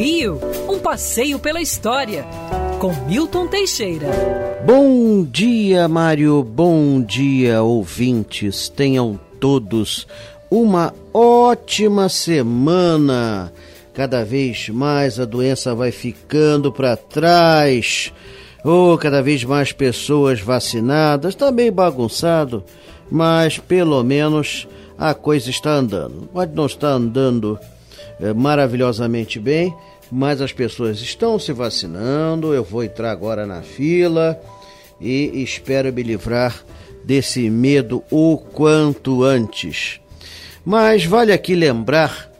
Rio, um passeio pela história, com Milton Teixeira. Bom dia, Mário. Bom dia, ouvintes. Tenham todos uma ótima semana. Cada vez mais a doença vai ficando para trás. Oh, cada vez mais pessoas vacinadas. Está meio bagunçado, mas pelo menos a coisa está andando. Pode não estar andando é, maravilhosamente bem, mas as pessoas estão se vacinando. Eu vou entrar agora na fila e espero me livrar desse medo o quanto antes. Mas vale aqui lembrar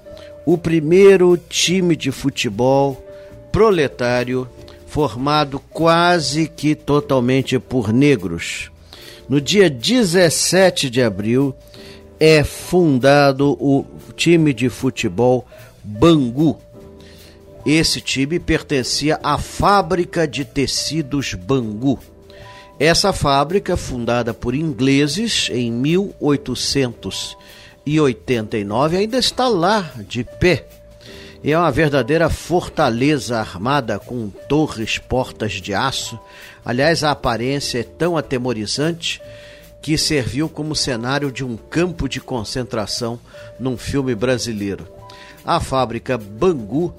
o primeiro time de futebol proletário formado quase que totalmente por negros. No dia 17 de abril é fundado o time de futebol Bangu. Esse time pertencia à fábrica de tecidos Bangu. Essa fábrica, fundada por ingleses em 1889, ainda está lá de pé. É uma verdadeira fortaleza armada com torres, portas de aço. Aliás, a aparência é tão atemorizante que serviu como cenário de um campo de concentração num filme brasileiro. A fábrica Bangu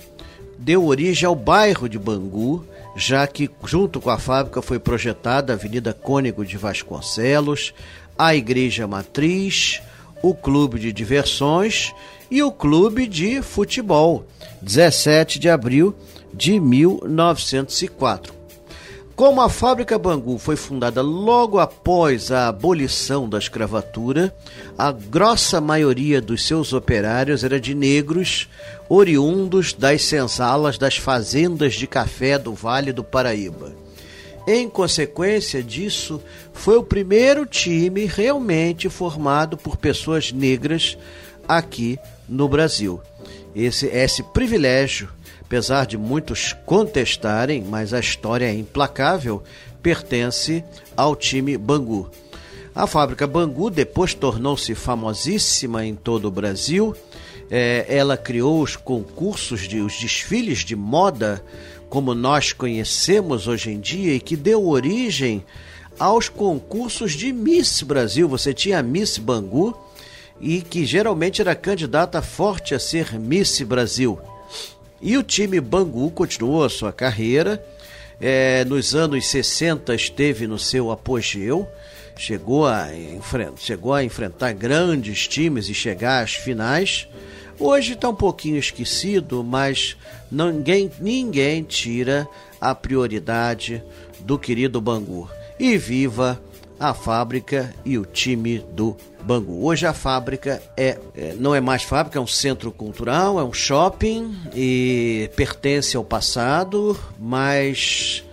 deu origem ao bairro de Bangu, já que junto com a fábrica foi projetada a Avenida Cônego de Vasconcelos, a Igreja Matriz, o Clube de Diversões e o Clube de Futebol, 17 de abril de 1904. Como a fábrica Bangu foi fundada logo após a abolição da escravatura, a grossa maioria dos seus operários era de negros, oriundos das senzalas das fazendas de café do Vale do Paraíba. Em consequência disso, foi o primeiro time realmente formado por pessoas negras aqui no Brasil. Esse, esse privilégio apesar de muitos contestarem, mas a história é implacável, pertence ao time Bangu. A fábrica Bangu depois tornou-se famosíssima em todo o Brasil. É, ela criou os concursos, de, os desfiles de moda, como nós conhecemos hoje em dia, e que deu origem aos concursos de Miss Brasil. Você tinha a Miss Bangu e que geralmente era candidata forte a ser Miss Brasil. E o time Bangu continuou a sua carreira. É, nos anos 60 esteve no seu apogeu, chegou a, chegou a enfrentar grandes times e chegar às finais. Hoje está um pouquinho esquecido, mas ninguém, ninguém tira a prioridade do querido Bangu. E viva a fábrica e o time do Bangu. Hoje a fábrica é, é, não é mais fábrica, é um centro cultural, é um shopping e pertence ao passado, mas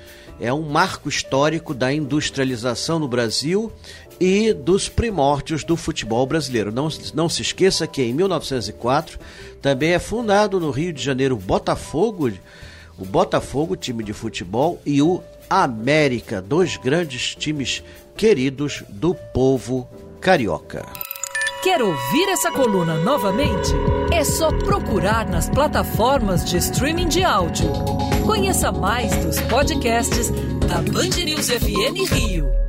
é um marco histórico da industrialização no Brasil e dos primórdios do futebol brasileiro. Não, não se esqueça que em 1904 também é fundado no Rio de Janeiro Botafogo, o Botafogo, time de futebol, e o América, dois grandes times queridos do povo carioca. Quer ouvir essa coluna novamente? É só procurar nas plataformas de streaming de áudio. Conheça mais dos podcasts da Band News FM Rio.